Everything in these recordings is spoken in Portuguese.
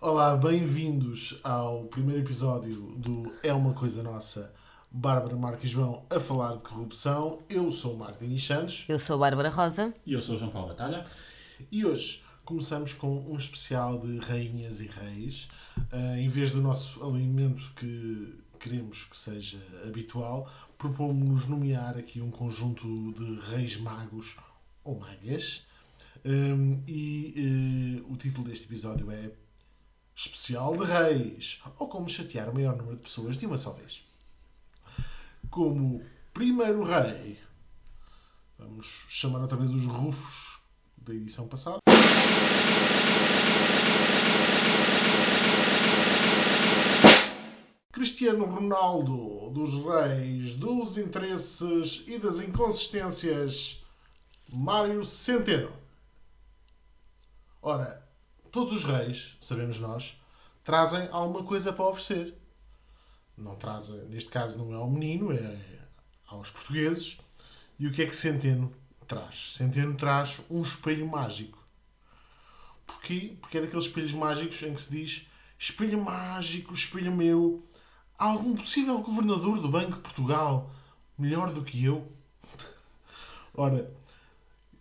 Olá, bem-vindos ao primeiro episódio do É uma Coisa Nossa. Bárbara Marques e João a falar de corrupção. Eu sou o Marco Santos Eu sou a Bárbara Rosa. E eu sou o João Paulo Batalha. e hoje começamos com um especial de rainhas e reis. Ah, em vez do nosso alimento que queremos que seja habitual, propomos-nos nomear aqui um conjunto de reis magos ou magas. Hum, e eh, o título deste episódio é Especial de Reis, ou como chatear o maior número de pessoas de uma só vez. Como primeiro rei, vamos chamar outra vez os rufos da edição passada. Cristiano Ronaldo, dos reis, dos interesses e das inconsistências, Mário Centeno. Ora, todos os reis, sabemos nós, trazem alguma coisa para oferecer. Não trazem, neste caso não é ao menino, é aos portugueses. E o que é que Centeno traz? Centeno traz um espelho mágico. Porquê? Porque é daqueles espelhos mágicos em que se diz espelho mágico, espelho meu, há algum possível governador do Banco de Portugal melhor do que eu? Ora,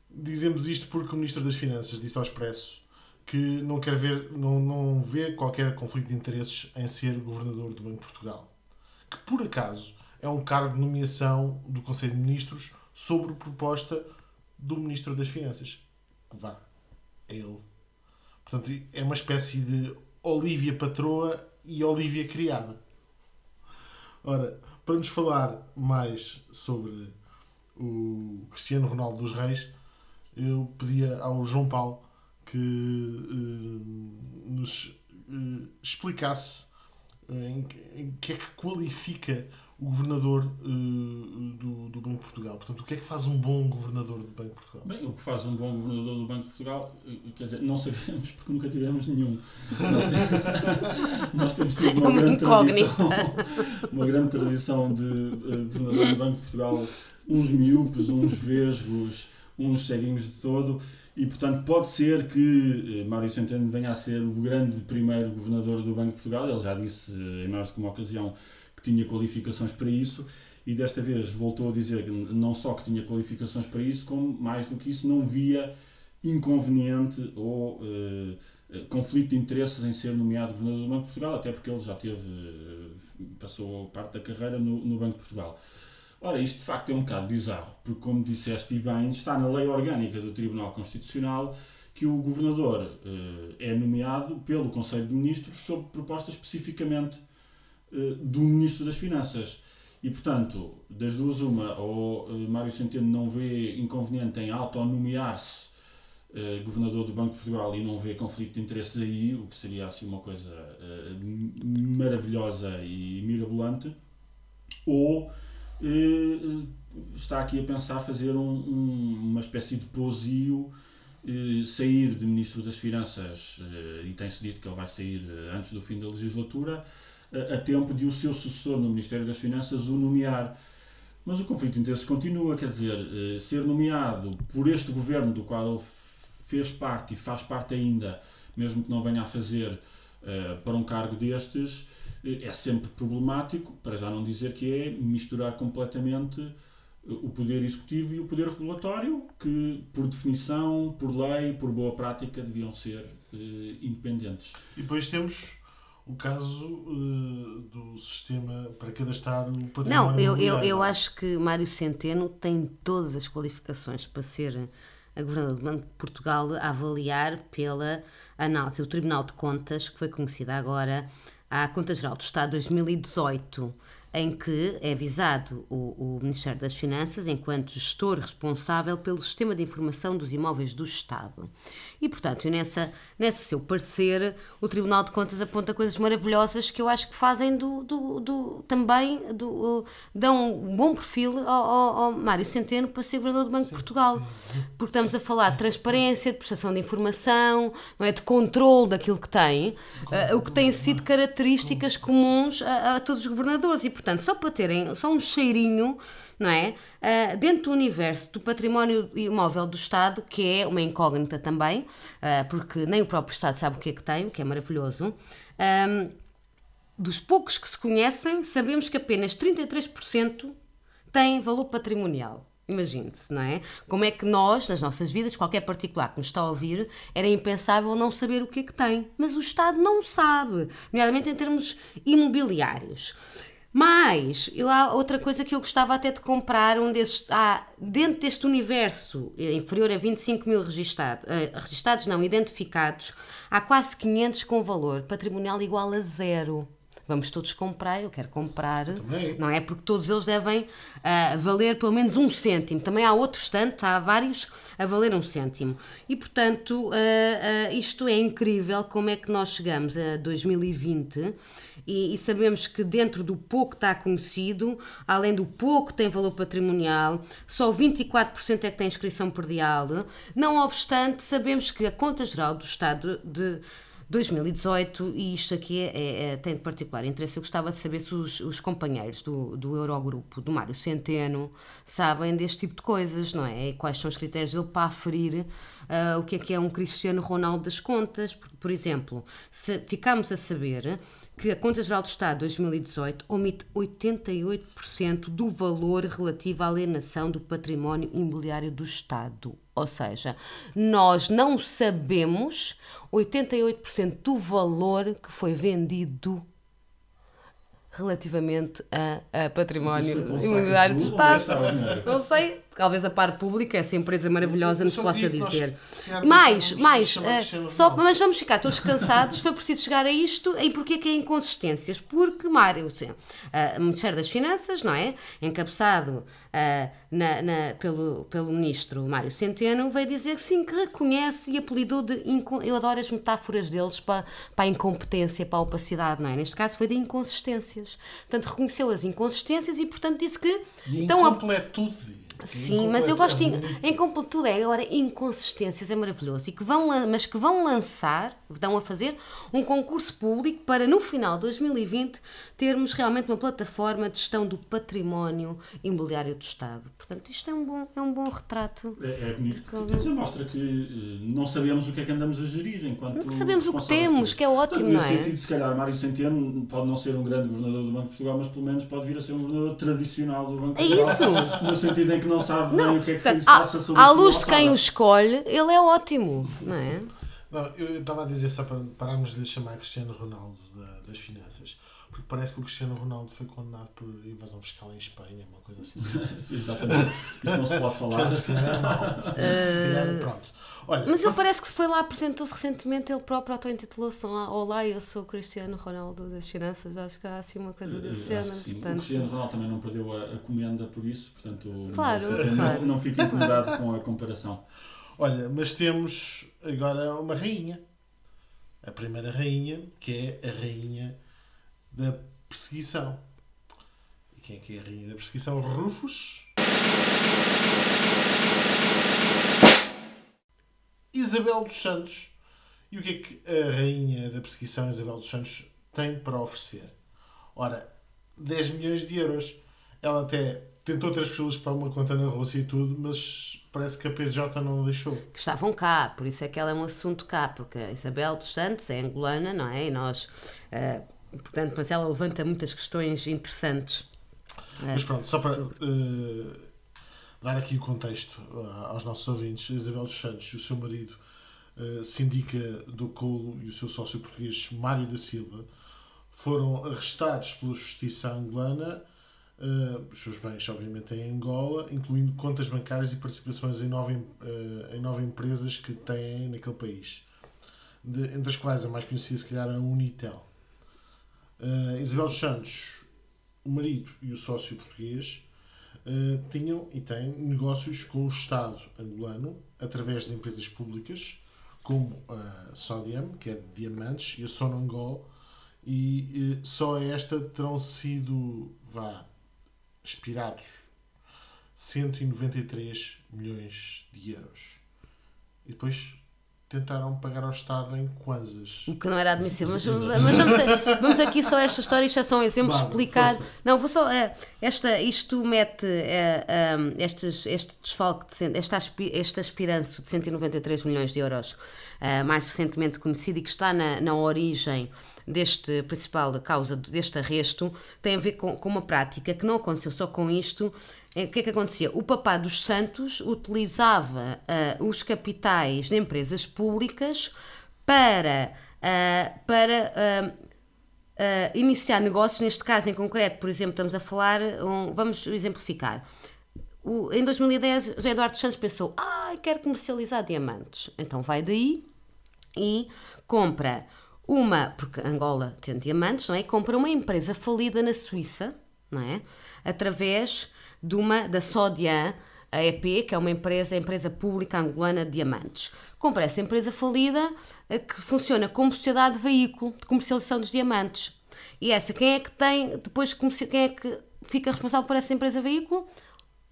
dizemos isto porque o Ministro das Finanças disse ao Expresso que não quer ver, não, não vê qualquer conflito de interesses em ser governador do Banco de Portugal. Que por acaso é um cargo de nomeação do Conselho de Ministros sobre proposta do Ministro das Finanças. Vá, é ele. Portanto, é uma espécie de Olívia patroa e Olívia criada. Ora, para nos falar mais sobre o Cristiano Ronaldo dos Reis, eu pedia ao João Paulo que eh, nos eh, explicasse eh, em, que- em que é que qualifica o governador do, do Banco de Portugal. Portanto, o que é que faz um bom governador do Banco de Portugal? Bem, o que faz um bom governador do Banco de Portugal, quer dizer, não sabemos porque nunca tivemos nenhum. Nós, te- nós temos tido uma grande tradição, uma grande tradição de governador do Banco de Portugal, uns miúpes, uns vesgos, uns ceguinhos de todo, e portanto pode ser que eh, Mário Centeno venha a ser o grande primeiro governador do Banco de Portugal. Ele já disse eh, em mais de uma ocasião que tinha qualificações para isso e desta vez voltou a dizer que não só que tinha qualificações para isso, como mais do que isso não via inconveniente ou eh, conflito de interesses em ser nomeado governador do Banco de Portugal, até porque ele já teve, passou parte da carreira no, no Banco de Portugal. Ora, isto de facto é um bocado bizarro, porque como disseste e bem, está na lei orgânica do Tribunal Constitucional que o governador eh, é nomeado pelo Conselho de Ministros sob proposta especificamente eh, do Ministro das Finanças. E, portanto, das duas, uma, ou eh, Mário Centeno não vê inconveniente em autonomear-se governador do Banco de Portugal e não vê conflito de interesses aí, o que seria assim uma coisa maravilhosa e mirabolante, ou está aqui a pensar fazer um- um- uma espécie de posio, eh, sair de Ministro das Finanças, eh, e tem-se dito que ele vai sair eh, antes do fim da legislatura, a a tempo de o seu sucessor no Ministério das Finanças o nomear. Mas o conflito de interesses continua, quer dizer, eh, ser nomeado por este governo do qual ele fez parte e faz parte ainda, mesmo que não venha a fazer eh, para um cargo destes, eh, é sempre problemático, para já não dizer que é misturar completamente eh, o poder executivo e o poder regulatório, que por definição, por lei, por boa prática, deviam ser independentes. E depois temos o caso eh, do sistema para cadastrar o património Não, eu, eu, eu acho que Mário Centeno tem todas as qualificações para ser a governador do Banco de Portugal a avaliar pela análise do Tribunal de Contas, que foi conhecida agora, à Conta Geral do Estado 2018, em que é visado o, o Ministério das Finanças enquanto gestor responsável pelo sistema de informação dos imóveis do Estado. E, portanto, nessa, nesse seu parecer, o Tribunal de Contas aponta coisas maravilhosas que eu acho que fazem do, do, do- também do, uh, dão um bom perfil ao, ao- ao Mário Centeno para ser governador do Banco de Portugal. Porque estamos a falar de transparência, de prestação de informação, não é? de controle daquilo que tem, uh, o que tem sido características comuns a, a todos os governadores. E, portanto, portanto, só para terem só um cheirinho, não é? Uh, dentro do universo do património imóvel do Estado, que é uma incógnita também, uh, porque nem o próprio Estado sabe o que é que tem, o que é maravilhoso. Um, dos poucos que se conhecem, sabemos que apenas 33% têm valor patrimonial. Imagine-se, não é? Como é que nós, nas nossas vidas, qualquer particular que nos está a ouvir, era impensável não saber o que é que tem. Mas o Estado não sabe, nomeadamente em termos imobiliários. Mas eu, há outra coisa que eu gostava até de comprar, um desses. Ah, dentro deste universo eh, inferior a 25 mil registados, uh, registados, não, identificados, há quase 500 com valor patrimonial igual a zero vamos todos comprar, eu quero comprar, não é? Porque todos eles devem uh, valer pelo menos um cêntimo. Também há outros tantos, há vários a valer um cêntimo. E portanto, uh, isto é incrível como é que nós chegamos a 2020 e, e, sabemos que dentro do pouco está conhecido, além do pouco tem valor patrimonial, só 24% é que tem inscrição perdial. Não obstante, sabemos que a Conta Geral do Estado de 2018, e isto aqui é, é, é, tem de particular interesse. Eu gostava de saber se os, os companheiros do, do Eurogrupo, do Mário Centeno, sabem deste tipo de coisas, não é? E quais são os critérios dele para aferir uh, o que é que é um Cristiano Ronaldo das contas. Por, por exemplo, se ficamos a saber que a Conta Geral do Estado 2018 omite 88% do valor relativo à alienação do património imobiliário do Estado. Ou seja, nós não sabemos 88% do valor que foi vendido relativamente a, a património imobiliário do Estado. Não sei, talvez a par pública, essa empresa maravilhosa, nos possa dizer. Mais, mais, uh, só, mas vamos ficar todos cansados, foi preciso chegar a isto, e porquê que é inconsistências? Porque Mário, uh, Ministério das Finanças, não é? Encabeçado uh, na, na, pelo, pelo ministro Mário Centeno, veio dizer que sim, que reconhece e apelidou de. Eu adoro as metáforas deles para, para a incompetência, para a opacidade, não é? Neste caso foi de inconsistências. Portanto, reconheceu as inconsistências e, portanto, disse que. E estão a... Sim, mas eu gosto em, em completudo é agora inconsistências é maravilhoso e que vão mas que vão lançar, estão a fazer um concurso público para no final de 2020 termos realmente uma plataforma de gestão do património imobiliário do Estado. Portanto, isto é um bom é um bom retrato. É, é bonito. Quer dizer, mostra que eh, não sabemos o que é que andamos a gerir enquanto não sabemos o que temos, que é ótimo, Portanto, não é? Nesse sentido, se calhar Mário Centeno pode não ser um grande governador do Banco de Portugal, mas pelo menos pode vir a ser um governador tradicional do Banco de Portugal. É isso. No sentido em que não sabe não, bem o que é que portanto, se passa sobre À luz de quem o escolhe, ele é ótimo, não é? Não, eu estava a dizer só para pararmos de lhe chamar Cristiano Ronaldo da, das finanças, porque parece que o Cristiano Ronaldo foi condenado por invasão fiscal em Espanha, uma coisa assim. Exatamente. Isso não se pode falar. se calhar, não. Se calhar, pronto. Olha, Mas ele parece que foi lá, apresentou-se recentemente, ele próprio auto-intitulou-se Olá, eu sou o Cristiano Ronaldo das Finanças. Acho que há assim uma coisa desse género. Portanto... O Cristiano Ronaldo também não perdeu a, a comenda por isso, portanto claro, não, claro. não, não fique incomodado com a comparação. Olha, mas temos agora uma rainha. A primeira rainha, que é a rainha da perseguição. E quem é que é a rainha da perseguição? Rufus. Isabel dos Santos. E o que é que a rainha da perseguição, Isabel dos Santos, tem para oferecer? Ora, 10 milhões de euros. Ela até tentou transferi-los para uma conta na Rússia e tudo, mas parece que a PSJ não deixou. Que estavam cá, por isso é que ela é um assunto cá, porque a Isabel dos Santos é angolana, não é? E nós, uh, portanto, mas ela levanta muitas questões interessantes. Mas pronto, só para uh, dar aqui o contexto uh, aos nossos ouvintes, Isabel dos Santos e o seu marido uh, Sindica do Colo e o seu sócio português Mário da Silva foram arrestados pela justiça angolana Uh, os seus bens, obviamente, em Angola, incluindo contas bancárias e participações em nove, uh, em nove empresas que têm naquele país, de, entre as quais a mais conhecida, se calhar, é a Unitel. Uh, Isabel Santos, o marido e o sócio português, tinham e têm negócios com o Estado angolano através de empresas públicas, como a Sodiam, que é de diamantes, e a Sonangol, e só esta terão sido, vá, expirados 193 milhões de euros. E depois tentaram pagar ao Estado em kwanzas. O que não era admissível. Mas, mas vamos, vamos, aqui só esta história, isto é só um exemplo Vale, explicado. força. Não, vou só. é, esta, isto mete é, um, estes, este desfalque, de, este, este aspiranço de 193 milhões de euros, ah, mais recentemente conhecido e que está na, na origem deste principal causa deste arresto, tem a ver com, com uma prática que não aconteceu só com isto. É, O que é que acontecia? O Papá dos Santos utilizava ah, os capitais de empresas públicas para, ah, para ah, ah, iniciar negócios, neste caso em concreto, por exemplo, estamos a falar, um- vamos exemplificar. O- em 2010, José Eduardo Santos pensou: ai, quero comercializar diamantes. Então vai daí e compra uma, porque Angola tem diamantes, não é? Compra uma empresa falida na Suíça, não é? Através de uma, da Sodian, a EP, que é uma empresa, empresa pública angolana de diamantes. Compra essa empresa falida eh, que funciona como sociedade de veículo de comercialização dos diamantes. E essa, quem é que tem, depois, quem é que fica responsável por essa empresa veículo?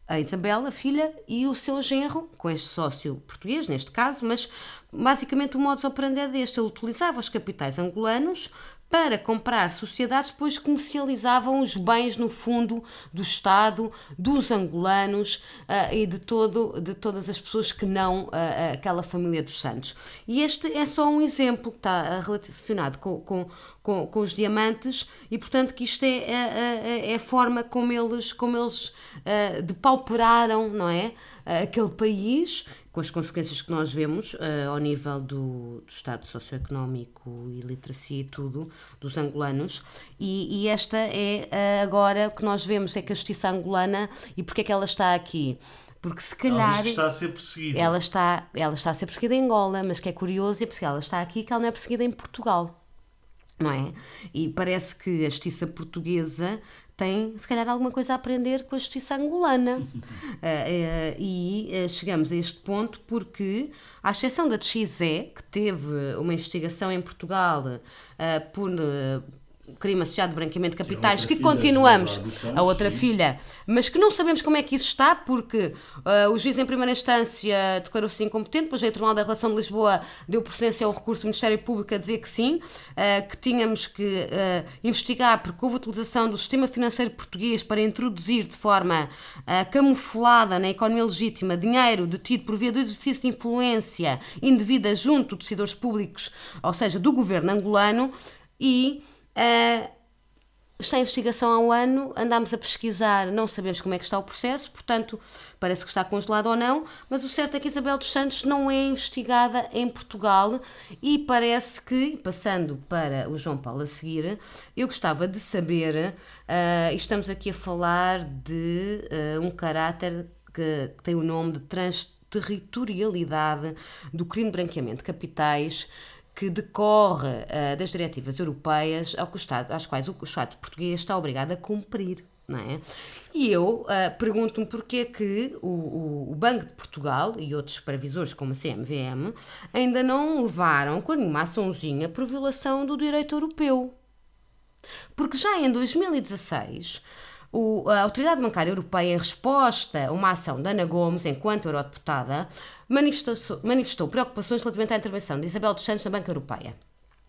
a Isabela, a filha, e o seu genro, com este sócio português, neste caso, mas basicamente o modus operandi é deste. Ele utilizava os capitais angolanos para comprar sociedades, depois comercializavam os bens, no fundo, do Estado, dos angolanos ah, e de, todo, de todas as pessoas que não ah, aquela família dos Santos. E este é só um exemplo que está relacionado com, com, com, com os diamantes e, portanto, que isto é, é, é- é a forma como eles, como eles ah, depauperaram, não é? Ah, aquele país, com as consequências que nós vemos ah, ao nível do, do estado socioeconómico e literacia e tudo, dos angolanos. E, e esta é ah, agora o que nós vemos, é que a justiça angolana, e porque é que ela está aqui? Porque se Ela calhar... que está a ser perseguida. Ela está, ela está a ser perseguida em Angola, mas que é curioso é porque ela está aqui que ela não é perseguida em Portugal. Não é? E parece que a justiça portuguesa tem, se calhar, alguma coisa a aprender com a justiça angolana. Eh, e eh, chegamos a este ponto porque, à exceção da XE, que teve uma investigação em Portugal por crime associado de branqueamento de capitais, que filha, continuamos, a outra sim. filha, mas que não sabemos como é que isso está, porque ah, o juiz em primeira instância declarou-se incompetente, depois o Tribunal da Relação de Lisboa deu procedência ao recurso do Ministério Público a dizer que sim, ah, que tínhamos que ah, investigar porque houve utilização do sistema financeiro português para introduzir de forma camuflada na economia legítima dinheiro detido por via do exercício de influência indevida junto de decisores públicos, ou seja, do governo angolano, e ah, está em investigação há um ano, andámos a pesquisar, não sabemos como é que está o processo, portanto, parece que está congelado ou não, mas o certo é que Isabel dos Santos não é investigada em Portugal e parece que, passando para o João Paulo a seguir, eu gostava de saber, ah, e estamos aqui a falar de ah, um caráter que, que tem o nome de transterritorialidade do crime de branqueamento de capitais, que decorre ah, das diretivas europeias ao que o Estado, às quais o Estado português está obrigado a cumprir. Não é? E eu ah, pergunto-me porque é que o, o, o Banco de Portugal e outros supervisores, como a CMVM, ainda não levaram com nenhuma açãozinha por violação do direito europeu. Porque já em 2016, o- a Autoridade Bancária Europeia, em resposta a uma ação de Ana Gomes, enquanto eurodeputada, manifestou, manifestou preocupações relativamente à intervenção de Isabel dos Santos na Banca Europeia.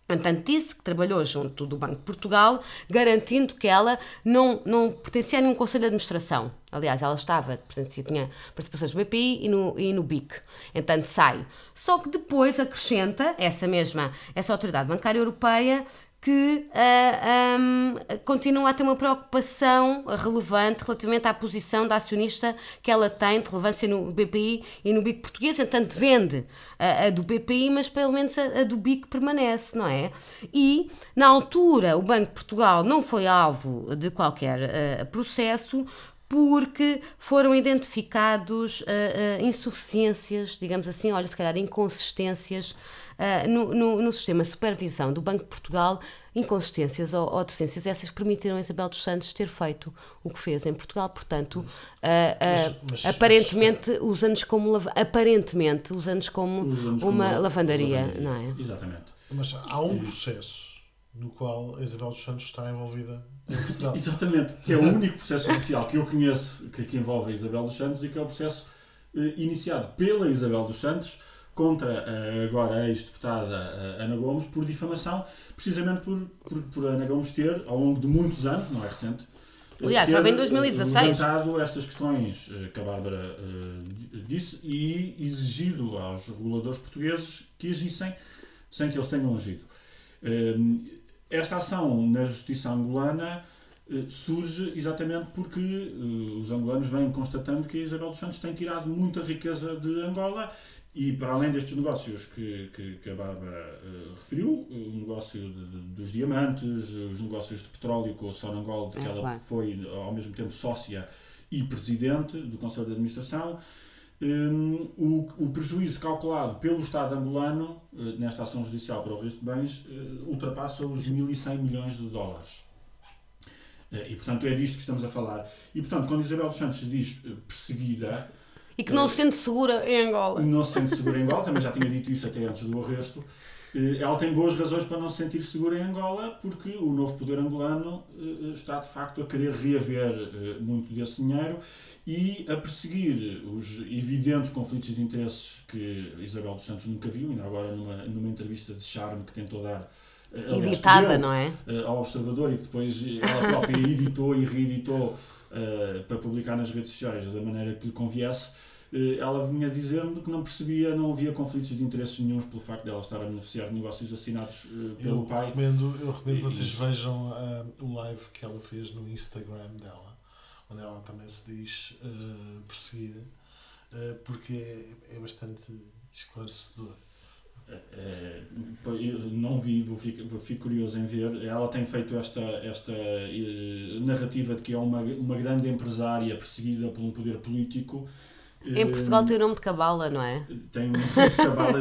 No entanto, disse que trabalhou junto do Banco de Portugal, garantindo que ela não, não pertencia a nenhum conselho de administração. Aliás, ela estava, pertencia, tinha participações no BPI e no, e no BIC. Entanto, sai. Só que depois acrescenta essa mesma, essa autoridade bancária europeia, que ah, ahm, continua a ter uma preocupação relevante relativamente à posição da acionista que ela tem de relevância no BPI e no BIC português, entanto vende a, a do BPI, mas pelo menos a, a do BIC permanece, não é? E, na altura, o Banco de Portugal não foi alvo de qualquer ah, processo, porque foram identificados ah, insuficiências, digamos assim, olha, se calhar inconsistências ah, no, no, no sistema de supervisão do Banco de Portugal, inconsistências ou, ou deficiências essas permitiram a Isabel dos Santos ter feito o que fez em Portugal, portanto, ah, ah, Mas- mas- aparentemente usando-nos como lava- aparentemente usando como Usamos uma como lavandaria, não é? Exatamente. Mas há um processo no qual a Isabel dos Santos está envolvida em Portugal. Exatamente, que é o único processo judicial que eu conheço que, que envolve a Isabel dos Santos e que é o processo eh, iniciado pela Isabel dos Santos contra a agora a ex-deputada Ana Gomes por difamação, precisamente por, por, por, Ana Gomes ter, ao longo de muitos anos, não é recente, Aliás, já vem em 2016. levantado estas questões que a Bárbara disse e exigido aos reguladores portugueses que agissem sem que eles tenham agido. Esta ação na justiça angolana surge exatamente porque os angolanos vêm constatando que Isabel dos Santos tem tirado muita riqueza de Angola e para além destes negócios que, que, que a Bárbara uh, referiu, o negócio de, de, dos diamantes, os negócios de petróleo com a Sonangol, de que é, ela claro. foi ao mesmo tempo sócia e presidente do Conselho de Administração, um, o, o, prejuízo calculado pelo Estado angolano uh, nesta ação judicial para o resto de bens uh, ultrapassa os 1.100 milhões de dólares. e portanto é disto que estamos a falar. E portanto, quando Isabel dos Santos diz perseguida, e que não se sente segura em Angola. Não se sente segura em Angola, também já tinha dito isso até antes do arresto. Eh, ela tem boas razões para não se sentir segura em Angola, porque o novo poder angolano eh, está de facto a querer reaver eh, muito desse dinheiro e a perseguir os evidentes conflitos de interesses que Isabel dos Santos nunca viu, ainda agora numa, numa entrevista de charme que tentou dar. Editada, não é? Ao Observador e que depois ela própria editou e reeditou uh, para publicar nas redes sociais da maneira que lhe conviesse, uh, ela vinha dizer-me que não percebia, não havia conflitos de interesses nenhums pelo facto de ela estar a beneficiar de negócios assinados uh, pelo eu pai. Recomendo, eu recomendo que vocês vejam o live que ela fez no Instagram dela, onde ela também se diz perseguida, porque é, é bastante esclarecedor. É, não vi, vou fico, fico curioso em ver. Ela tem feito esta, esta uh, narrativa de que é uma, uma grande empresária perseguida por um poder político em Portugal tem o nome de Cabala, não é? Tem o nome de Cabala,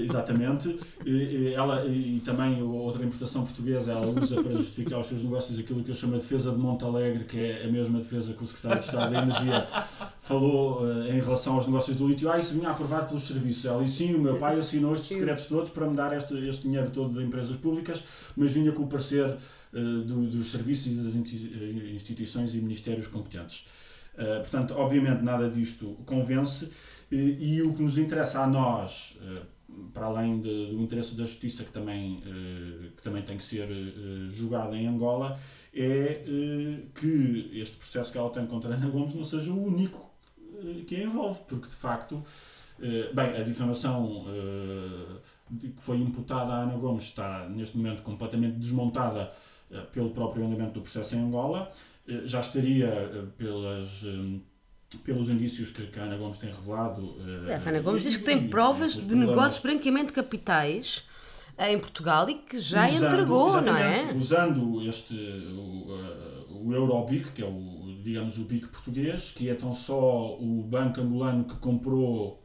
exatamente. E, ela, e também outra importação portuguesa, ela usa para justificar os seus negócios aquilo que eu chamo de defesa de Montalegre, que é a mesma defesa que o Secretário de Estado da Energia falou uh, em relação aos negócios do lítio. Ah, isso vinha aprovado pelos serviços. Ela disse, sim, o meu pai assinou estes decretos todos para me dar este, este dinheiro todo de empresas públicas, mas vinha com o parecer uh, do, dos serviços e das instituições e ministérios competentes. Uh, portanto, obviamente, nada disto convence, e, e o que nos interessa a nós, uh, para além de, do interesse da justiça, que também, que também tem que ser julgado em Angola, é que este processo que ela tem contra Ana Gomes não seja o único que a envolve, porque de facto, bem, a difamação que foi imputada a Ana Gomes está neste momento completamente desmontada pelo próprio andamento do processo em Angola. Eh, já estaria eh, pelas eh, pelos indícios que, a Ana Gomes tem revelado. a Ana Gomes diz que tem provas de negócios branqueamento de capitais em Portugal e que já usando, entregou, não é? Usando este, o, o Eurobic, que é o, digamos, o BIC português, que é tão só o banco angolano que comprou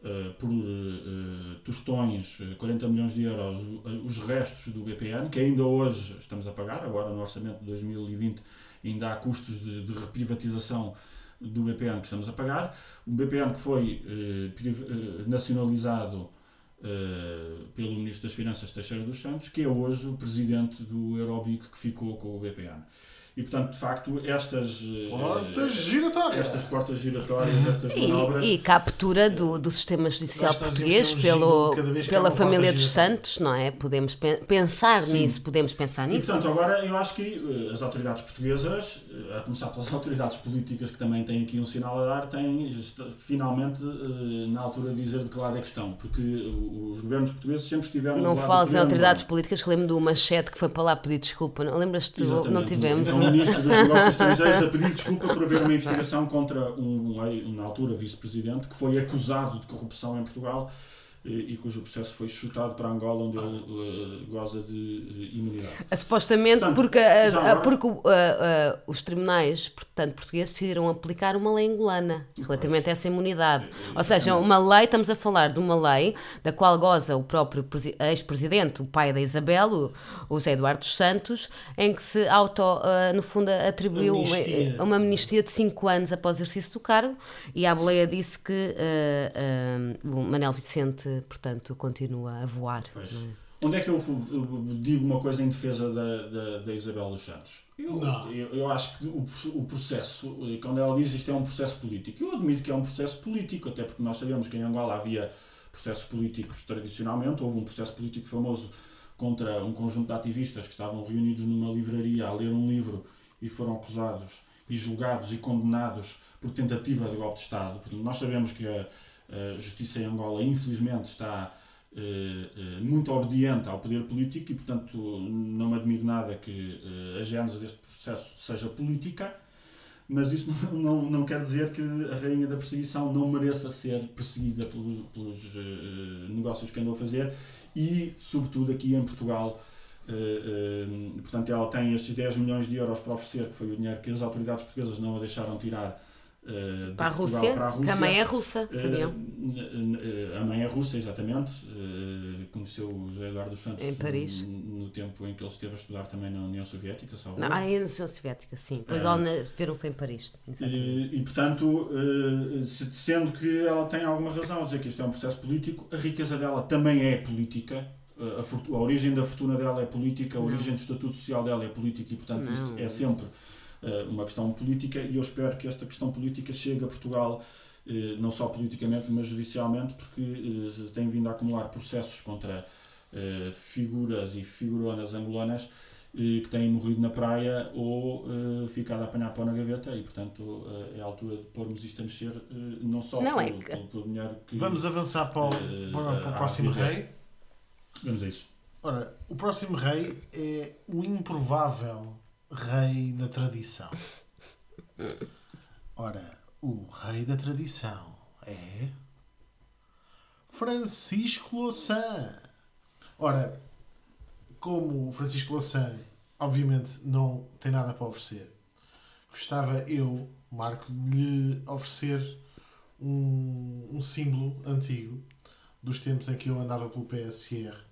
uh, por uh, tostões 40 milhões de euros os restos do BPN, que ainda hoje estamos a pagar, agora no orçamento de 2020 ainda há custos de, de reprivatização do BPN que estamos a pagar. O BPN que foi eh, eh, nacionalizado eh, pelo Ministro das Finanças Teixeira dos Santos, que é hoje o presidente do Eurobic que ficou com o BPN. E, portanto, de facto, estas eh, portas giratórias, estas portas giratórias, estas manobras. E, e captura do, do sistema judicial português pelo, pela família dos Santos, não é? Podemos pensar Sim. nisso, podemos pensar nisso. E, portanto, agora eu acho que uh, as autoridades portuguesas, uh, a começar pelas autoridades políticas, que também têm aqui um sinal a dar, têm finalmente na altura de dizer de que lado é que estão, porque os governos portugueses sempre estiveram. Não falas em autoridades políticas, que lembro do Machete que foi para lá pedir desculpa. Lembras-te? Não tivemos. Então, Ministro dos Negócios Estrangeiros a pedir desculpa por haver uma investigação contra um, na altura, vice-presidente, que foi acusado de corrupção em Portugal e, cujo processo foi chutado para Angola, onde ele uh, goza de imunidade. supostamente portanto, porque, agora, porque uh, uh, os tribunais portanto, portugueses decidiram aplicar uma lei angolana relativamente a essa imunidade. Ou seja, uma lei, estamos a falar de uma lei da qual goza o próprio ex-presidente, o pai da Isabel, o, o José Eduardo dos Santos, em que se auto, no fundo, atribuiu amnistia. Uma, uma amnistia de 5 anos após o exercício do cargo e a boleia disse que o Manel Vicente portanto, continua a voar. Pois. É? Onde é que eu, digo uma coisa em defesa da, da, da Isabel dos Santos? Eu, eu, eu, acho que o, o processo, quando ela diz isto é um processo político, eu admito que é um processo político, até porque nós sabemos que em Angola havia processos políticos tradicionalmente. Houve um processo político famoso contra um conjunto de ativistas que estavam reunidos numa livraria a ler um livro e foram acusados e julgados e condenados por tentativa de golpe de Estado. Portanto, nós sabemos que a, a justiça em Angola, infelizmente, está eh, eh, muito obediente ao poder político e, portanto, não admiro nada que eh, a gênese deste processo seja política, mas isso não, não quer dizer que a rainha da perseguição não mereça ser perseguida pelos, pelos negócios que andou a fazer e, sobretudo, aqui em Portugal. portanto, ela tem estes 10 milhões de euros para oferecer, que foi o dinheiro que as autoridades portuguesas não a deixaram tirar Uh, para, a Rússia, para, a Rússia, que a mãe é russa, sabiam? Uh, a mãe é russa, exatamente. Uh, conheceu o José Eduardo Santos em Paris. No, tempo em que ele esteve a estudar também na União Soviética. Não, ah, na União Soviética, sim. Depois ela viram foi em Paris. E, e, portanto, sendo que ela tem alguma razão a dizer que isto é um processo político, a riqueza dela também é política. A, a, origem da fortuna dela é política, a origem do estatuto social dela é política e, portanto, Não. isto é sempre eh, uma questão política e eu espero que esta questão política chegue a Portugal eh, não só politicamente, mas judicialmente, porque eh, tem vindo a acumular processos contra figuras e figuronas angolanas que têm morrido na praia ou ficado a apanhar pó na gaveta e, portanto, é a altura de pormos isto a mexer, não só não, pelo, é que... pelo, dinheiro que... Vamos avançar para o, para, para o próximo rei. Vamos a isso. Ora, o próximo rei é o improvável rei da tradição. Ora, o rei da tradição é Francisco Louçã. Ora, como o Francisco Louçã obviamente não tem nada para oferecer, gostava eu, Marco, de lhe oferecer um, um símbolo antigo dos tempos em que eu andava pelo PSR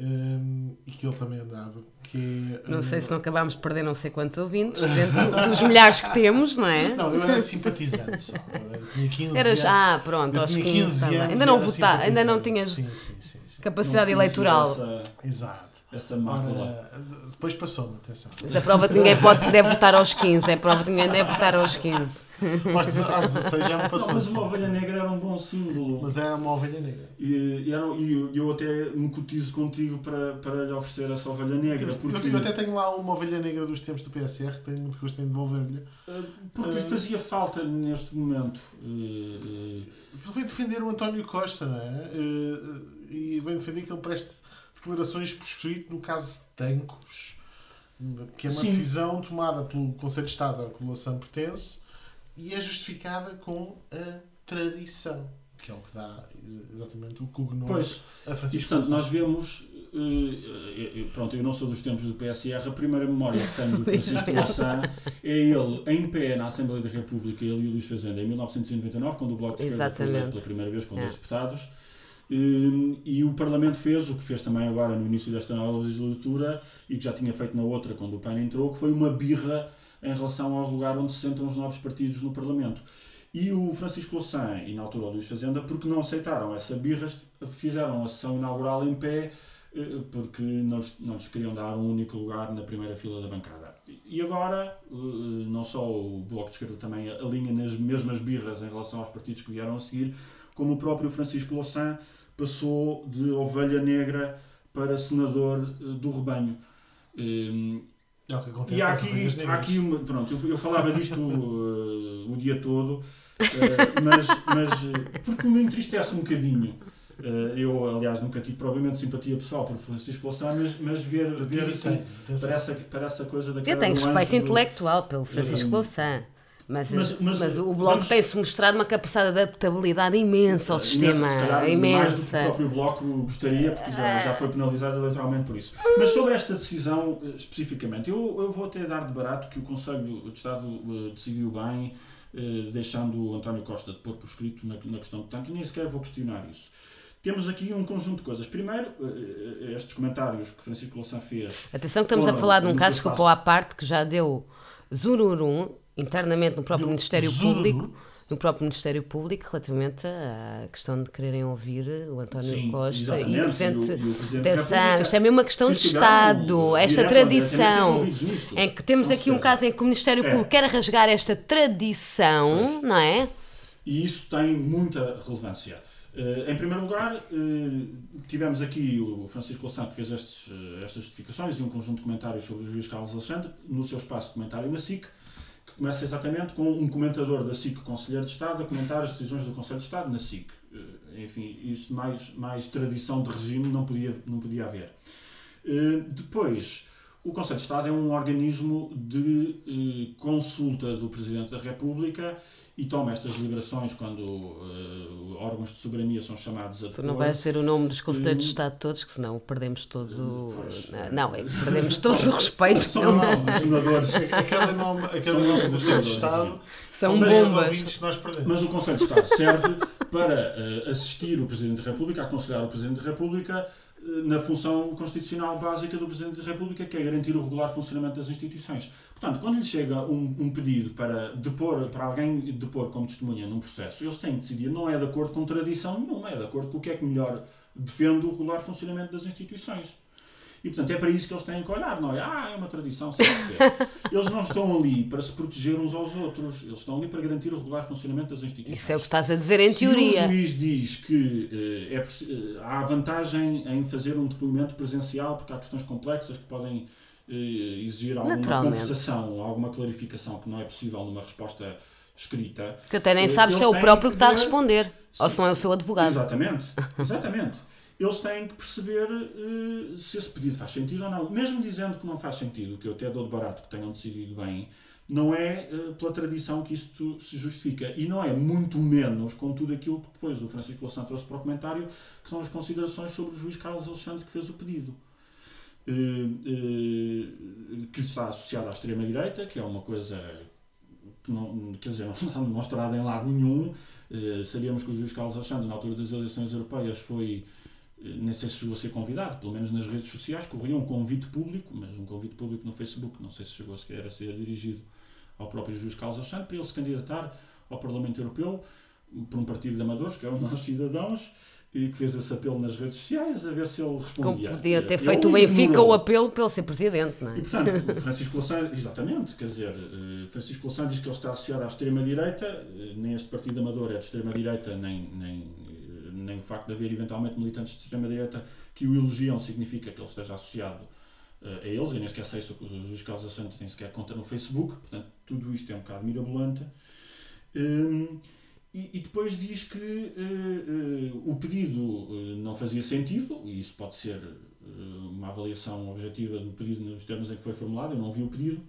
um, e que ele também andava. Que é, não sei se não acabámos de perder não sei quantos ouvintes, dentro dos milhares que temos, não é? Não, eu era simpatizante só. Eu tinha 15 Eras, anos. Ah, pronto, aos 15, 15 anos, ainda não votar, ainda não tinhas sim, sim, sim, capacidade eleitoral. Essa... Exato. Essa mácula. depois passou-me, atenção. Mas a prova de ninguém pode, deve votar aos 15, é a prova de ninguém deve votar aos 15. Aos 16 já me passou. Não, mas uma ovelha negra era um bom símbolo. Mas era uma ovelha negra. E, e, era, e eu, eu, até me cotizo contigo para, para lhe oferecer essa ovelha negra. Porque... Eu, até tenho lá uma ovelha negra dos tempos do PSR, que tenho muito gosto em devolver-lhe. Eh, porque uh, fazia falta neste momento. Uh, ele veio defender o António Costa, não é? Uh, e veio defender que ele preste declarações por escrito no caso de Tancos, que é uma Sim. decisão tomada pelo Conselho de Estado à qual a pertence e é justificada com a tradição, que é o que dá exatamente o cognome pois, a Francisco. E portanto, nós vemos. Uh, pronto, eu não sou dos tempos do PSR, a primeira memória que tenho do Francisco Louçã é ele em pé na Assembleia da República, ele e o Luís Fazenda, em 1999, quando o Bloco de Esquerda foi eleito pela primeira vez com é. dois deputados. E, e o Parlamento fez o que fez também agora no início desta nova legislatura e que já tinha feito na outra quando o PAN entrou, que foi uma birra em relação ao lugar onde se sentam os novos partidos no Parlamento. E o Francisco Louçã e na altura o Luís Fazenda, porque não aceitaram essa birra, fizeram a sessão inaugural em pé eh, porque não não lhes queriam dar um único lugar na primeira fila da bancada. E agora, eh, não só o Bloco de Esquerda também alinha nas mesmas birras em relação aos partidos que vieram a seguir, como o próprio Francisco Louçã passou de ovelha negra para senador eh, do rebanho. É o que acontece e há aqui, há aqui uma, pronto, eu, eu falava disto uh, o dia todo, uh, mas, mas porque me entristece um bocadinho. Uh, eu, aliás, nunca tive provavelmente simpatia pessoal por Francisco Louçã, mas, mas ver, ver assim, para, essa, para essa coisa daquela. Eu tenho respeito intelectual pelo Francisco Louçã. Mas, mas, mas, mas, o Bloco vamos... tem-se mostrado uma capacidade de adaptabilidade imensa ao sistema. Imensa, calhar, imensa. Mais do que o próprio Bloco gostaria, porque já, já foi penalizado eleitoralmente por isso. Mas sobre esta decisão eh, especificamente, eu, eu vou até dar de barato que o Conselho de Estado uh, decidiu bem, uh, deixando o António Costa de pôr por escrito na, na questão de tanque, nem sequer vou questionar isso. Temos aqui um conjunto de coisas. Primeiro, estes comentários que Francisco Louçã fez. Atenção que estamos a falar de um caso, desculpa, à parte, que já deu zururum internamente no próprio Ministério Público no próprio Ministério Público relativamente à questão de quererem ouvir o António Sim, Costa e o Presidente, atenção, isto é mesmo uma questão de Estado, esta tradição em que temos aqui um caso em que o Ministério é. Público quer rasgar esta tradição, pois. não é? E isso tem muita relevância. Uh, em primeiro lugar, uh, tivemos aqui o Francisco Louçã que fez estes, uh, estas justificações e um conjunto de comentários sobre o juiz Carlos Alexandre no seu espaço de comentário na SIC, começa exatamente com um comentador da SIC, Conselheiro de Estado, a comentar as decisões do Conselho de Estado na SIC. enfim, isto mais, mais tradição de regime não podia, não podia haver. depois, o Conselho de Estado é um organismo de consulta do Presidente da República e toma estas deliberações quando uh, órgãos de soberania são chamados a. Tu não vais ser o nome dos Conselheiros de Estado todos, que senão perdemos todos o... Não, é que perdemos todos o respeito. São, são não, senadores. Aquele nome, aquele nome do Conselho de Estado são, são bombas. que nós perdemos. Mas o Conselho de Estado serve para uh, assistir o Presidente da República, aconselhar o Presidente da República na função constitucional básica do Presidente da República, que é garantir o regular funcionamento das instituições. Portanto, quando lhe chega um, um, pedido para depor, para alguém depor como testemunha num processo, eles têm que decidir, não é de acordo com tradição nenhuma, é de acordo com o que é que melhor defende o regular funcionamento das instituições. E, portanto, é para isso que eles têm que olhar, não é? Ah, é uma tradição, Eles não estão ali para se proteger uns aos outros, eles estão ali para garantir o regular funcionamento das instituições. Isso é o que estás a dizer em teoria. Se o juiz diz que uh, é, uh, há vantagem em fazer um depoimento presencial, porque há questões complexas que podem uh, exigir alguma conversação, alguma clarificação que não é possível numa resposta escrita. Que até nem sabes se é o próprio que está a responder, Sim. ou se não é o seu advogado. Exatamente, exatamente eles têm que perceber uh, se esse pedido faz sentido ou não. Mesmo dizendo que não faz sentido, que eu até dou de barato que tenham decidido bem, não é uh, pela tradição que isto se justifica. E não é muito menos com tudo aquilo que depois o Francisco Louçã trouxe para o comentário, que são as considerações sobre o juiz Carlos Alexandre que fez o pedido. Uh, que está associado à extrema-direita, que é uma coisa que não, quer dizer, não está demonstrada em lado nenhum. sabíamos que o juiz Carlos Alexandre, na altura das eleições europeias, foi nem sei se chegou a ser convidado, pelo menos nas redes sociais, corria um convite público, mas um convite público no Facebook, não sei se chegou sequer a ser dirigido ao próprio juiz Carlos Alexandre, para ele se candidatar ao Parlamento Europeu por um partido de amadores, que é o Nós Cidadãos, e que fez esse apelo nas redes sociais a ver se ele respondia. Como podia ter feito o Benfica o apelo pelo ser presidente, não é? E portanto, Francisco Louçã, exatamente, quer dizer, eh, Francisco Louçã diz que ele está associado à extrema-direita, eh, nem este partido amador é de extrema-direita, nem, nem nem o facto de haver eventualmente militantes de extrema-direita que o elogiam significa que ele esteja associado uh, a eles, e nem sequer sei se o Luís Carlos Santos tem sequer conta no Facebook, portanto, tudo isto é um bocado mirabolante. Um, e, e, depois diz que uh, uh, o pedido não fazia sentido, e isso pode ser uma avaliação objetiva do pedido nos termos em que foi formulado, eu não vi o pedido,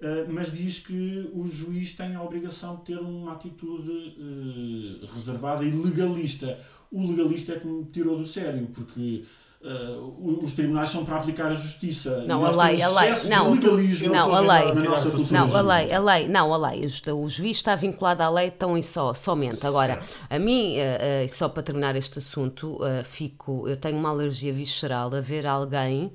Uh, mas diz que o juiz tem a obrigação de ter uma atitude uh, reservada e legalista. O legalista é que me tirou do sério, porque uh, os tribunais são para aplicar a justiça. Não, a lei, a lei, não, não, a lei, não, a lei, a lei, não, a lei, o juiz está vinculado à lei tão e só, somente. Agora, a mim, uh, uh, só para terminar este assunto, fico, eu tenho uma alergia visceral a ver alguém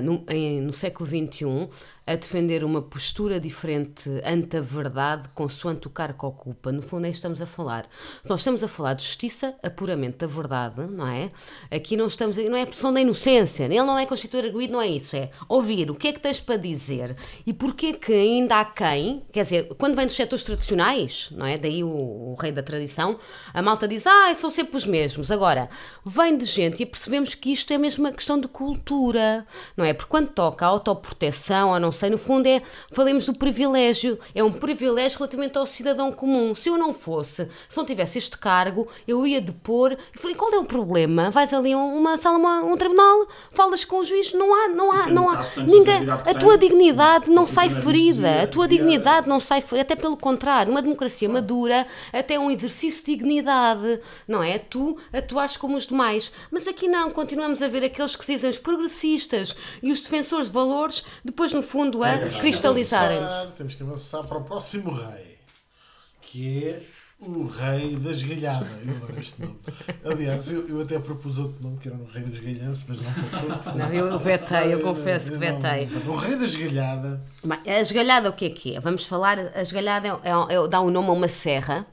no, em, no século XXI a defender uma postura diferente ante a verdade, consoante o cargo que ocupa. No fundo, é estamos a falar. Nós estamos a falar de justiça, apuramento da verdade, não é? Aqui não estamos, não é a da inocência, ele não é constituir arguído, não é isso, é ouvir o que é que tens para dizer e porquê que ainda há quem, quer dizer, quando vem dos setores tradicionais, não é? Daí o, o rei da tradição, a malta diz, ah, são sempre os mesmos. Agora, vem de gente e percebemos que isto é mesmo uma questão de cultura, não é? Porque quando toca a autoproteção, a não não sei, no fundo é, falemos do privilégio, é um privilégio relativamente ao cidadão comum. Se eu não fosse, se não tivesse este cargo, eu ia depor e falei, qual é o problema? Vais ali a uma sala, uma, um tribunal, falas com o juiz, não há, não há, não há, ninguém, a tua dignidade não sai ferida, a tua dignidade não sai ferida, até pelo contrário, uma democracia madura, até um exercício de dignidade, não é? Tu atuares como os demais, mas aqui não, continuamos a ver aqueles que se dizem os progressistas e os defensores de valores, depois no fundo fundo, a cristalizarem-nos. Temos que avançar para o próximo rei, que é o rei da esgalhada. Eu adoro este nome. Aliás, eu, eu até propus outro nome, que era o rei da esgalhança, mas não passou. Portanto, não, eu vetei, eu confesso que vetei. o rei da esgalhada. A esgalhada o que é que é? Vamos falar, a esgalhada é, é, é, dá o um nome a uma serra,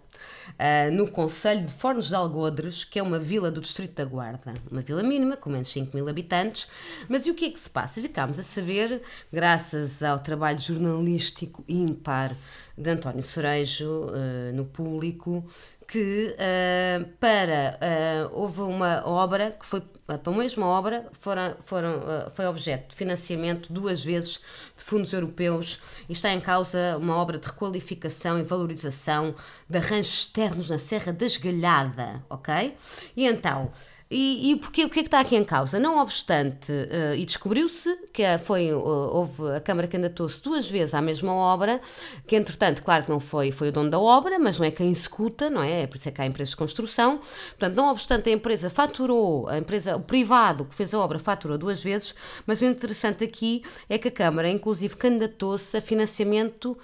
uh, no Conselho de Fornos de Algodres, que é uma vila do Distrito da Guarda. Uma vila mínima, com menos de 5 mil habitantes. Mas e o que é que se passa? Ficámos a saber, graças ao trabalho jornalístico ímpar de António Cerejo uh, no público, que uh, para uh, houve uma obra que foi para a mesma obra foram, foram, uh, foi objeto de financiamento duas vezes de fundos europeus e está em causa uma obra de requalificação e valorização de arranjos externos na Serra da Esgalhada, ok? E então e, e porque, o que é que está aqui em causa? Não obstante, uh, e descobriu-se que foi, uh, houve, a Câmara candidatou-se duas vezes à mesma obra, que entretanto, claro que não foi, foi o dono da obra, mas não é quem executa, não é? É por isso é que há empresas de construção. Portanto, não obstante, a empresa faturou, a empresa, o privado que fez a obra faturou duas vezes, mas o interessante aqui é que a Câmara, inclusive, candidatou-se a financiamento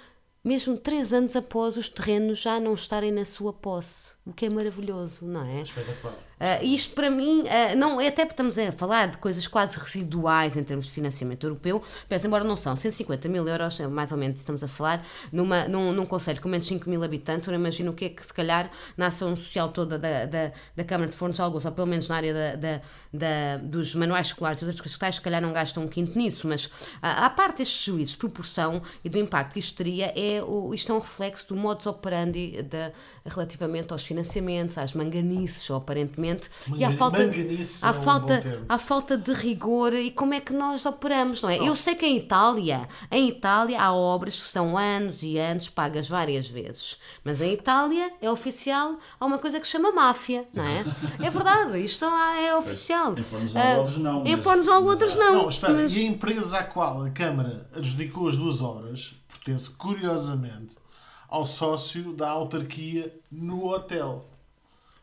mesmo três anos após os terrenos já não estarem na sua posse, o que é maravilhoso, não é? Espetacular. Uh, isto para mim, uh, não, é até estamos a falar de coisas quase residuais em termos de financiamento europeu, mas embora não são 150 mil euros, é mais ou menos estamos a falar, numa, num, num conselho com menos de 5 mil habitantes, eu imagino o que é que se calhar na ação social toda da, da, da Câmara de Fornos de Algos, ou pelo menos na área da, da, da dos manuais escolares e outras coisas que se calhar não gastam um quinto nisso, mas à parte destes juízes de proporção e do impacto que isto teria, é o, isto é um reflexo do modus operandi de, relativamente aos financiamentos, às manganices, ou aparentemente Mangan e à falta, à, é um falta, à falta de rigor e como é que nós operamos, não é? Eu sei que em Itália, em Itália há obras que são anos e anos pagas várias vezes, mas em Itália é oficial, há uma coisa que se chama máfia, não é? É verdade, isto é oficial. Em Fornos Ah, Algodos não, Em mas- Fornos Algodos não. Não, espera, mas- e a empresa à qual a Câmara adjudicou as duas obras pertence, curiosamente, ao sócio da autarquia no hotel.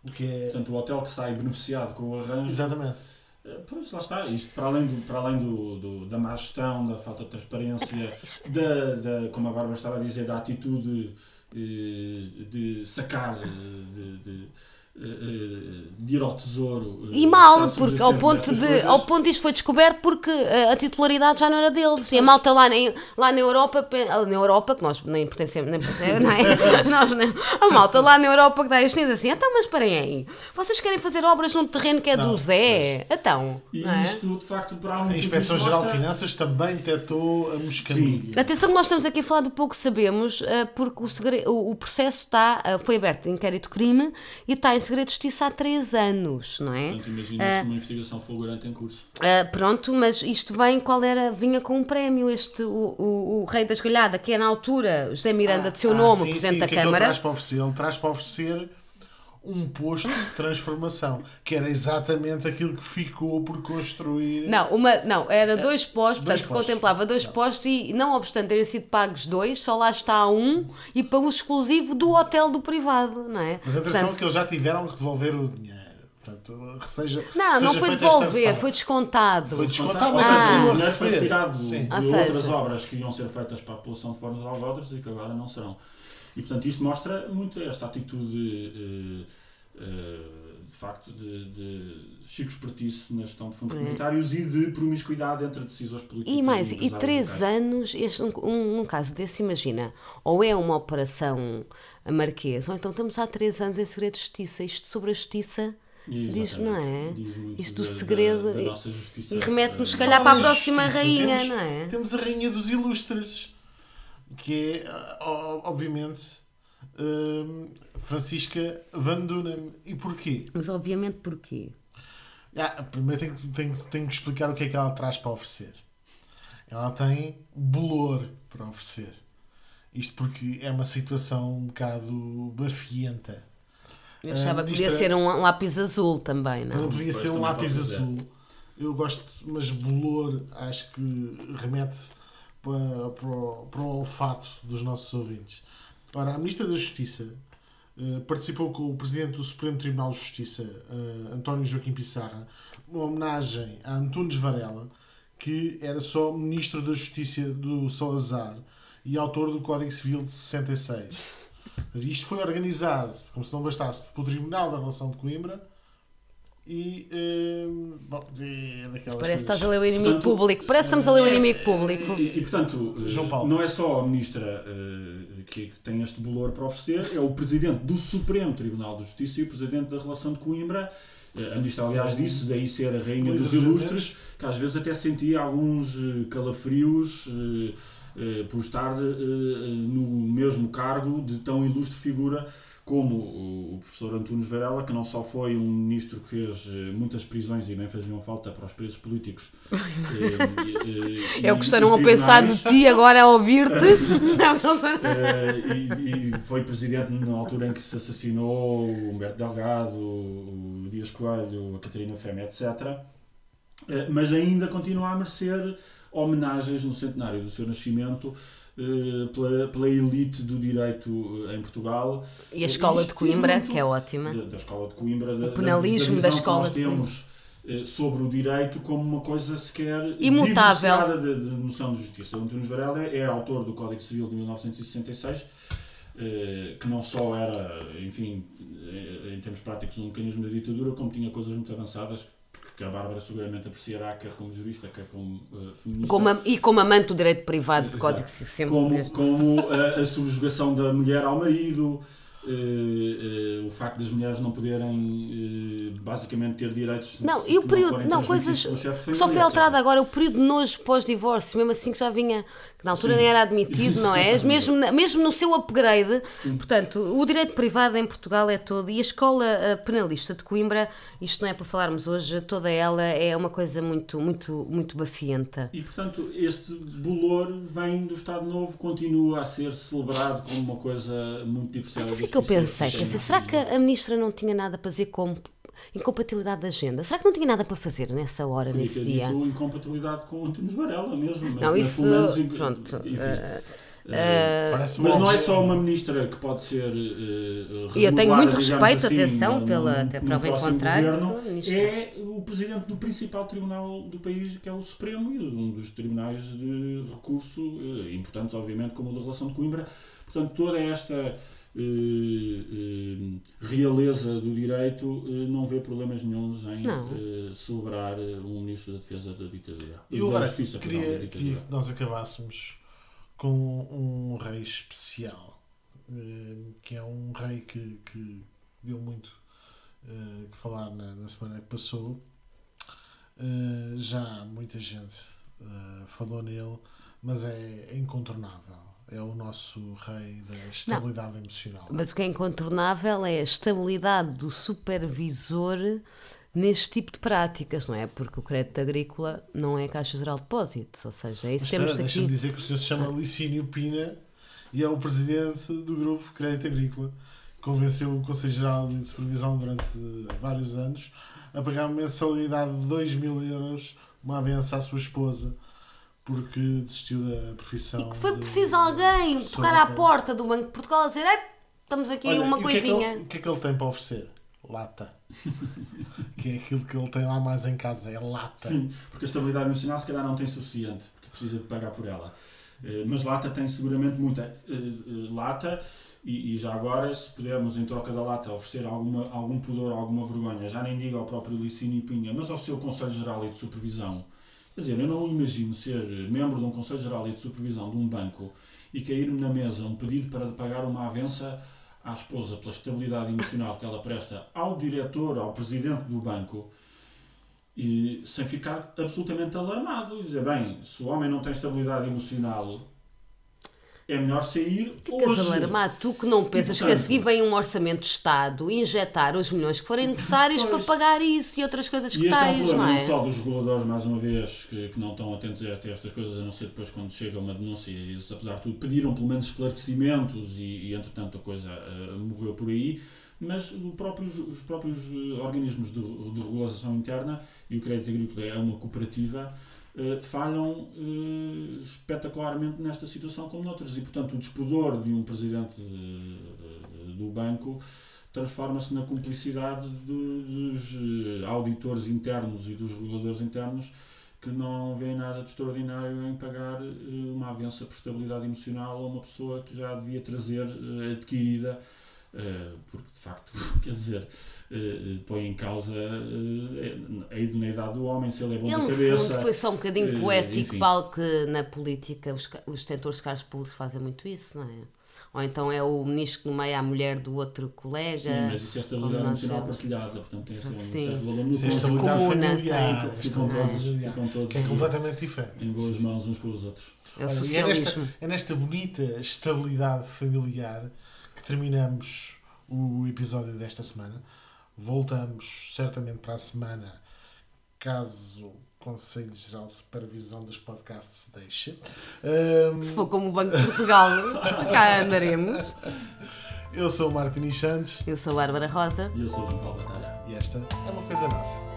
O que é. Portanto, o hotel que sai beneficiado com o arranjo. Exatamente. Eh, Pois, lá está. Isto para além, do, para além do, do- da má gestão, da falta de transparência, da, da, como a Bárbara estava a dizer, da atitude eh, de sacar, eh, de, de, eh, eh, de ir ao tesouro. eh, E mal, porque ao ponto, de, coisas. ao ponto disto foi descoberto porque eh, a titularidade já não era deles. E a malta lá, na- lá na Europa, ah, na Europa, que nós nem pertencemos, nem pertencemos, não é? Nós, não. A malta lá na Europa que dá as assim, então, mas esperem aí, vocês querem fazer obras num terreno que é do Não, Zé? Então, E é? isto, de facto, para A Inspeção-Geral isto, de Finanças também detectou a moscamilha. Atenção que nós estamos aqui a falar do pouco que sabemos, eh, porque o, segre- o- o processo está, eh, foi aberto em inquérito-crime e está em segredo de justiça há três anos, não é? Portanto, imagina-se uma investigação fulgurante em curso. Ah, pronto, mas isto vem, qual era? Vinha com um prémio, este, o, o, o Rei da Esgalhada, que é na altura José Miranda de seu Ah, nome, sim, Presidente sim, da que é que ele Câmara. traz para oferecer? Ele traz para oferecer um posto de transformação, que era exatamente aquilo que ficou por construir. Não, uma, não, era dois postos, dois portanto, postos. contemplava dois postos e, não obstante terem sido pagos dois, só lá está um e para o exclusivo do hotel do privado, não é? Mas atenção Portanto, que eles já tiveram que devolver o dinheiro. Portanto, seja, não, não seja foi feita esta devolver, foi descontado. Foi descontado, mas Ah. o a dinheiro foi Sim. de Ou outras seja- obras que iam ser feitas para a população de Fornos de Algodres e que agora não serão. E, portanto, isto mostra muito esta atitude, eh, de facto, de, de chico espertice na gestão de fundos comunitários e de promiscuidade entre decisores políticos. E mais, e empresários três locais. anos, este, um, um, caso desse, imagina, ou é uma operação marquesa, ou então estamos há três anos em segredo de justiça. Isto sobre a justiça diz, não é? Exatamente. Diz Isto do da- segredo da, da e- nossa justiça. e remete-nos, se eh, calhar, para a próxima justiça, rainha, temos, não é? Temos a rainha dos ilustres, que é, ó- obviamente, hum, Francisca Van Dunen. E porquê? Mas obviamente porquê? Ah, primeiro tenho, que- tenho, tenho que explicar o que é que ela traz para oferecer. Ela tem bolor para oferecer. Isto porque é uma situação um bocado bafienta. Eu achava Ah, que podia é- ser um lápis azul também, Não não? podia Pois, ser um lápis azul. Eu gosto, mas bolor acho que remete para, para, o, para o olfato dos nossos ouvintes. Ora, a Ministra da Justiça eh, participou com o Presidente do Supremo Tribunal de Justiça, eh, António Joaquim Pissarra, numa homenagem a Antunes Varela, que era só Ministro da Justiça do Salazar e autor do Código Civil de 66. Isto foi organizado, como se não bastasse, pelo Tribunal da Relação de Coimbra e. eh, bom, é daquelas Parece que estás a ler o inimigo Portanto, público. Parece que estamos a ler o inimigo público. E, e, portanto, eh, João Paulo. não é só a ministra eh, que que tem este bolor para oferecer, é o presidente do Supremo Tribunal de Justiça e o presidente da Relação de Coimbra. Eh, A ministra, aliás, disse, daí ser a rainha dos Exatamente. ilustres, que às vezes até sentia alguns eh, calafrios eh, eh, por estar eh, no mesmo cargo de tão ilustre figura como o, professor Antunes Varela, que não só foi um ministro que fez eh, muitas prisões e bem faziam falta para os presos políticos. eh, eh, É o que estarão a pensar de ti agora a ouvir-te. E, e foi presidente na altura em que se assassinou o Humberto Delgado, o Dias Coelho, a Catarina Femme, etc. Mas ainda continua a merecer homenagens no centenário do seu nascimento eh, pela, pela elite do direito eh, em Portugal. E a escola de Coimbra, muito que é ótima. Da, da escola de Coimbra, da, O penalismo da, da visão escola que nós temos eh, sobre o direito como uma coisa sequer Imutável. de, de noção de justiça. O António Varela é, é autor do Código Civil de 1966, eh, que não só era, enfim, em termos práticos, um mecanismo da ditadura, como tinha coisas muito avançadas que a Bárbara seguramente apreciará, quer como jurista, quer como eh, feminista. Como a- e como amante do direito privado, de código sempre como, como a, a subjugação da mulher ao marido, eh, eh, o facto das mulheres não poderem eh, basicamente ter direitos Não, e o não período, não, transmitidos coisas que só foi alterado agora, o período de nojo pós-divórcio, mesmo assim que já vinha, que na altura Sim. nem era admitido, não é? Mesmo, mesmo no seu upgrade, Sim. portanto, o direito privado em Portugal é todo, e a escola penalista de Coimbra, isto não é para falarmos hoje, toda ela é uma coisa muito, muito, muito bafienta. E portanto, este bolor vem do Estado Novo, continua a ser celebrado como uma coisa muito divorciada. O que é eu pensei? Pensei, será que a ministra não tinha nada para fazer com incompatibilidade de agenda? Será que não tinha nada para fazer nessa hora, Podia nesse dia? incompatibilidade com Antunes Varela mesmo. Mas, Não, isso, pelo menos, pronto, enfim, eh, Parece Mas não é só uma ministra que pode ser. Uh, E eu tenho muito respeito, assim, atenção, no- pela- até prova em contrário, governo, é o presidente do principal tribunal do país, que é o Supremo, e um dos tribunais de recurso eh, importantes, obviamente, como o da relação de Coimbra. Portanto, toda esta realeza do direito eh, não vê problemas nenhums em Não. eh, celebrar eh, um ministro da defesa da ditadura. Eu da agora justiça, perdão, da queria, ditadura. queria que nós acabássemos com um rei especial, eh, que é um rei que, que deu muito eh, que falar na, na semana que passou. Eh, já muita gente eh, falou nele, mas é incontornável. É o nosso rei da estabilidade emocional. Mas o que é incontornável é a estabilidade do supervisor neste tipo de práticas, não é? Porque o crédito agrícola não é Caixa Geral de Depósitos, ou seja, é isso Mas que espera, temos deixa-me aqui. dizer que o senhor se chama Licínio Pina e é o presidente do grupo Crédito Agrícola. Convenceu o Conselho Geral de Supervisão durante vários anos a pagar uma mensalidade de 2 mil euros, uma avença à sua esposa, porque desistiu da profissão. E que foi de preciso alguém tocar à porta do Banco de Portugal a dizer: "Ei, estamos aqui Olha, uma e o que é que ele- coisinha. O que é que ele tem para oferecer? Lata. que é aquilo que ele tem lá mais em casa, é lata. Sim, porque a estabilidade emocional se calhar não tem suficiente, porque precisa de pagar por ela. Eh, Mas lata tem seguramente muita eh, eh, lata e, e já agora, se pudermos em troca da lata oferecer alguma, algum pudor, alguma vergonha, já nem digo ao próprio Licínio Pinha, mas ao seu Conselho Geral e de Supervisão. Quer dizer, eu não imagino ser membro de um Conselho Geral e de Supervisão de um banco e cair-me na mesa um pedido para pagar uma avença à esposa pela estabilidade emocional que ela presta ao diretor, ao presidente do banco, e sem ficar absolutamente alarmado e dizer, bem, se o homem não tem estabilidade emocional, é melhor sair Ficas hoje. alarmado, tu que não pensas que a portanto- seguir vem um orçamento de Estado injetar os milhões que forem necessários para Pois. pagar isso e outras coisas que E este é um não problema não é? só dos reguladores, mais uma vez, que, que não estão atentos a estas coisas, a não ser depois quando chega uma denúncia e eles, apesar de tudo, pediram pelo menos esclarecimentos e, e entretanto, a coisa eh, morreu por aí. Mas próprios, os próprios eh, organismos de, de regulação interna, e o Crédito Agrícola é uma cooperativa, eh, falham eh, espetacularmente nesta situação como noutras. E, portanto, o despudor de um presidente eh, do banco transforma-se na cumplicidade do- dos auditores internos e dos reguladores internos que não veem nada de extraordinário em pagar uma avença por estabilidade emocional a uma pessoa que já devia trazer adquirida, porque de facto, quer dizer, eh, põe em causa eh, a idoneidade do homem, se ele é bom Ele, da no cabeça. fundo, foi só um bocadinho eh, poético. Paulo, que na política os, os detentores de cargos públicos fazem muito isso, não é? ou então é o ministro que nomeia a mulher do outro colega. Sim, mas isso é estabilidade vemos. partilhada, portanto tem esse um Sim. certo valor no é estabilidade familiar. sim. é Ficam todos- ficam todos- que é completamente diferente. em boas mãos uns com os outros. É Olha, e é nesta, socialismo. é nesta bonita estabilidade familiar que terminamos o episódio desta semana. Voltamos certamente para a semana, caso o Conselho Geral de Supervisão dos Podcasts se deixe. Ahm, Se for como o Banco de Portugal, cá andaremos. eu sou o Martin Santos Eu sou a Bárbara Rosa. E eu sou o João Paulo Batalha. e esta é uma coisa nossa.